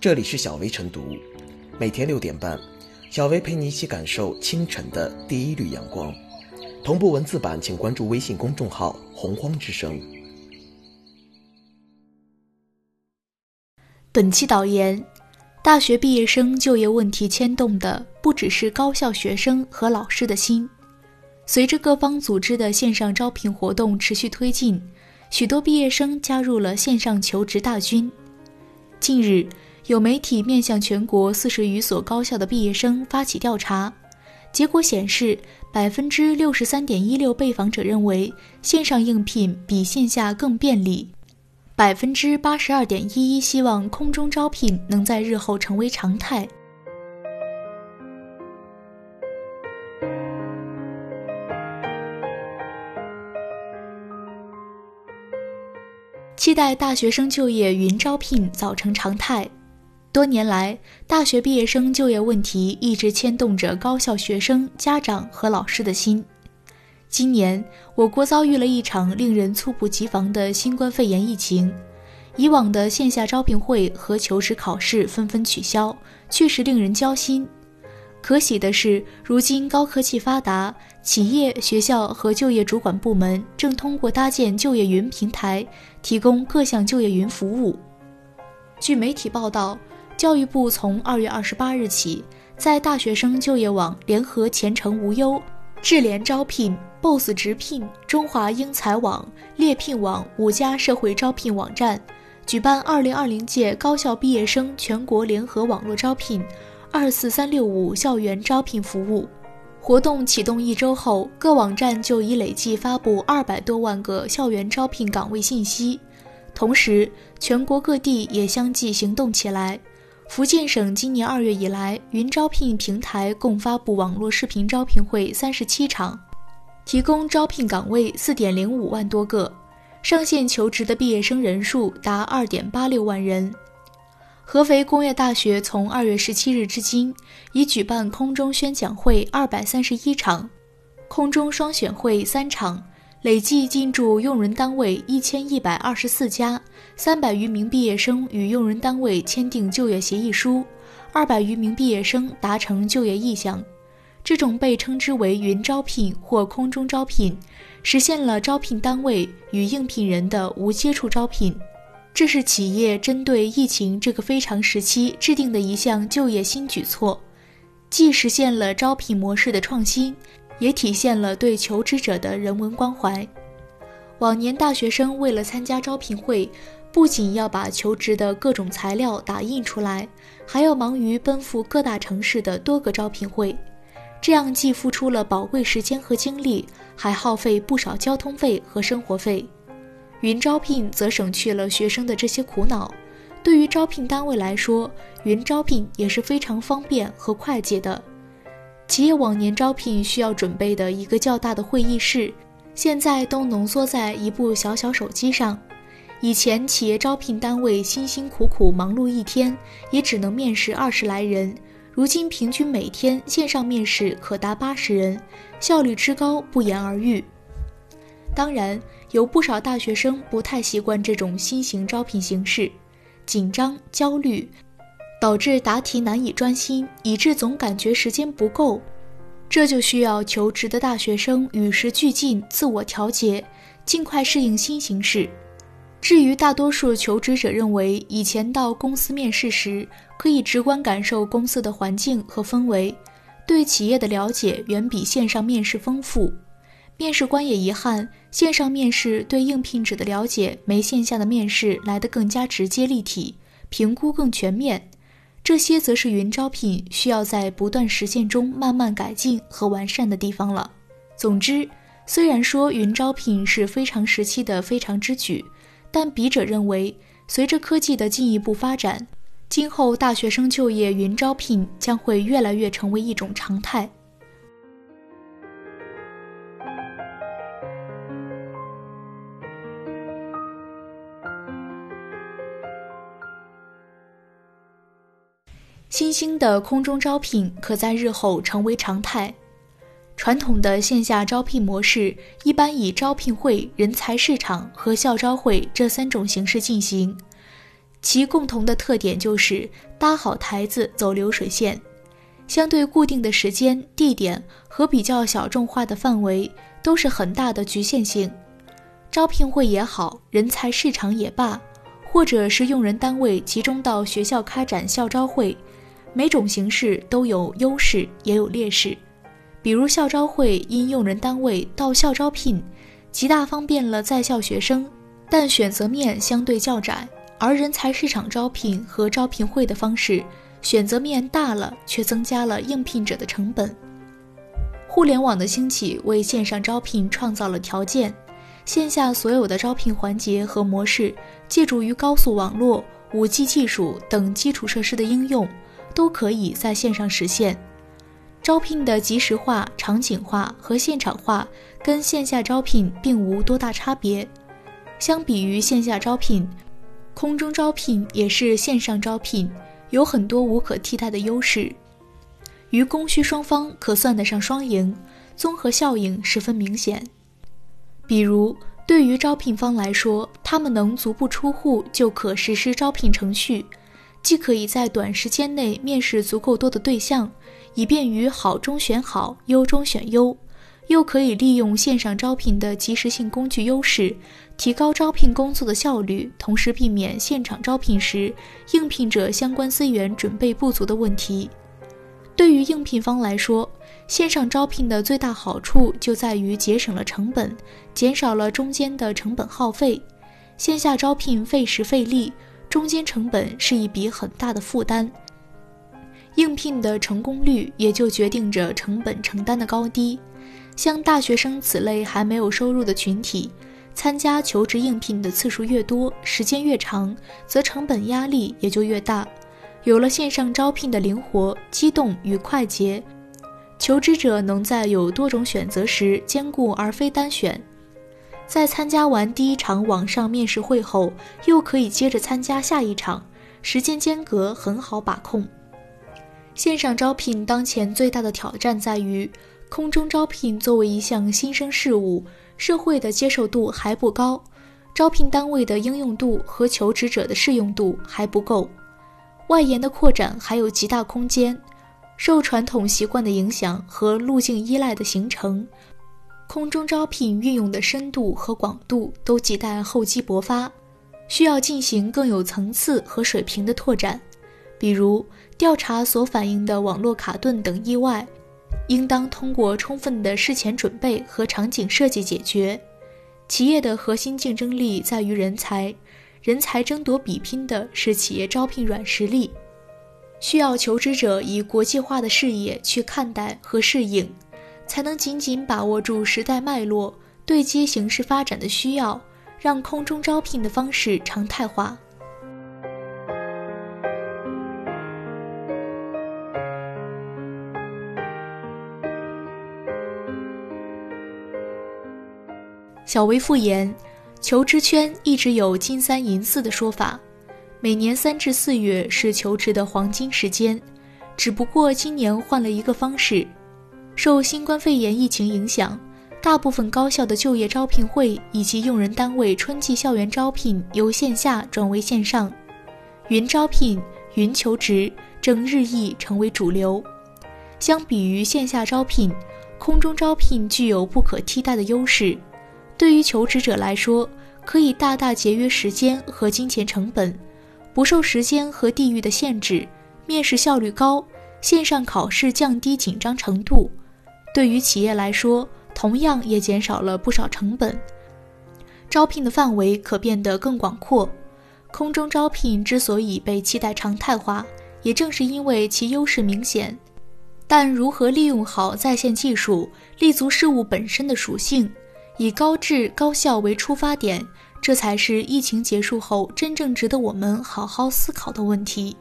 这里是小薇晨读，每天六点半，小薇陪你一起感受清晨的第一缕阳光。同步文字版，请关注微信公众号“洪荒之声”。本期导言：大学毕业生就业问题牵动的不只是高校学生和老师的心。随着各方组织的线上招聘活动持续推进，许多毕业生加入了线上求职大军。近日，有媒体面向全国四十余所高校的毕业生发起调查，结果显示，百分之六十三点一六被访者认为线上应聘比线下更便利，百分之八十二点一一希望空中招聘能在日后成为常态。期待大学生就业云招聘早成常态。多年来，大学毕业生就业问题一直牵动着高校学生、家长和老师的心。今年，我国遭遇了一场令人猝不及防的新冠肺炎疫情，以往的线下招聘会和求职考试纷纷取消，确实令人焦心。可喜的是，如今高科技发达，企业、学校和就业主管部门正通过搭建就业云平台，提供各项就业云服务。据媒体报道，教育部从二月二十八日起，在大学生就业网联合前程无忧、智联招聘、BOSS 直聘、中华英才网、猎聘网五家社会招聘网站，举办二零二零届高校毕业生全国联合网络招聘。二四三六五校园招聘服务活动启动一周后，各网站就已累计发布二百多万个校园招聘岗位信息。同时，全国各地也相继行动起来。福建省今年二月以来，云招聘平台共发布网络视频招聘会三十七场，提供招聘岗位四点零五万多个，上线求职的毕业生人数达二点八六万人。合肥工业大学从二月十七日至今，已举办空中宣讲会二百三十一场，空中双选会三场，累计进驻用人单位一千一百二十四家，三百余名毕业生与用人单位签订就业协议书，二百余名毕业生达成就业意向。这种被称之为云招聘或空中招聘，实现了招聘单位与应聘人的无接触招聘。这是企业针对疫情这个非常时期制定的一项就业新举措，既实现了招聘模式的创新，也体现了对求职者的人文关怀。往年大学生为了参加招聘会，不仅要把求职的各种材料打印出来，还要忙于奔赴各大城市的多个招聘会，这样既付出了宝贵时间和精力，还耗费不少交通费和生活费。云招聘则省去了学生的这些苦恼，对于招聘单位来说，云招聘也是非常方便和快捷的。企业往年招聘需要准备的一个较大的会议室，现在都浓缩在一部小小手机上。以前企业招聘单位辛辛苦苦忙碌一天，也只能面试二十来人，如今平均每天线上面试可达八十人，效率之高不言而喻。当然。有不少大学生不太习惯这种新型招聘形式，紧张、焦虑，导致答题难以专心，以致总感觉时间不够。这就需要求职的大学生与时俱进，自我调节，尽快适应新形势。至于大多数求职者认为，以前到公司面试时可以直观感受公司的环境和氛围，对企业的了解远比线上面试丰富。面试官也遗憾，线上面试对应聘者的了解没线下的面试来得更加直接立体，评估更全面。这些则是云招聘需要在不断实践中慢慢改进和完善的地方了。总之，虽然说云招聘是非常时期的非常之举，但笔者认为，随着科技的进一步发展，今后大学生就业云招聘将会越来越成为一种常态。新兴的空中招聘可在日后成为常态。传统的线下招聘模式一般以招聘会、人才市场和校招会这三种形式进行。其共同的特点就是搭好台子走流水线，相对固定的时间、地点和比较小众化的范围都是很大的局限性。招聘会也好，人才市场也罢，或者是用人单位集中到学校开展校招会，每种形式都有优势也有劣势。比如校招会因用人单位到校招聘，极大方便了在校学生，但选择面相对较窄。而人才市场招聘和招聘会的方式，选择面大了，却增加了应聘者的成本。互联网的兴起为线上招聘创造了条件，线下所有的招聘环节和模式，借助于高速网络、五 G 技术等基础设施的应用，都可以在线上实现。招聘的即时化、场景化和现场化，跟线下招聘并无多大差别。相比于线下招聘，空中招聘也是线上招聘，有很多无可替代的优势，与供需双方可算得上双赢，综合效应十分明显。比如，对于招聘方来说，他们能足不出户就可实施招聘程序，既可以在短时间内面试足够多的对象，以便于好中选好、优中选优，又可以利用线上招聘的及时性工具优势。提高招聘工作的效率，同时避免现场招聘时应聘者相关资源准备不足的问题。对于应聘方来说，线上招聘的最大好处就在于节省了成本，减少了中间的成本耗费。线下招聘费时费力，中间成本是一笔很大的负担。应聘的成功率也就决定着成本承担的高低。像大学生此类还没有收入的群体。参加求职应聘的次数越多，时间越长，则成本压力也就越大。有了线上招聘的灵活、机动与快捷，求职者能在有多种选择时兼顾而非单选。在参加完第一场网上面试会后，又可以接着参加下一场，时间间隔很好把控。线上招聘当前最大的挑战在于，空中招聘作为一项新生事物。社会的接受度还不高，招聘单位的应用度和求职者的适用度还不够，外延的扩展还有极大空间。受传统习惯的影响和路径依赖的形成，空中招聘运用的深度和广度都亟待厚积薄发，需要进行更有层次和水平的拓展。比如调查所反映的网络卡顿等意外。应当通过充分的事前准备和场景设计解决。企业的核心竞争力在于人才，人才争夺比拼的是企业招聘软实力，需要求职者以国际化的视野去看待和适应，才能紧紧把握住时代脉络，对接形势发展的需要，让空中招聘的方式常态化。小维复言，求职圈一直有“金三银四”的说法，每年三至四月是求职的黄金时间，只不过今年换了一个方式。受新冠肺炎疫情影响，大部分高校的就业招聘会以及用人单位春季校园招聘由线下转为线上，云招聘、云求职正日益成为主流。相比于线下招聘，空中招聘具有不可替代的优势。对于求职者来说，可以大大节约时间和金钱成本，不受时间和地域的限制，面试效率高，线上考试降低紧张程度。对于企业来说，同样也减少了不少成本，招聘的范围可变得更广阔。空中招聘之所以被期待常态化，也正是因为其优势明显。但如何利用好在线技术，立足事物本身的属性？以高质高效为出发点，这才是疫情结束后真正值得我们好好思考的问题。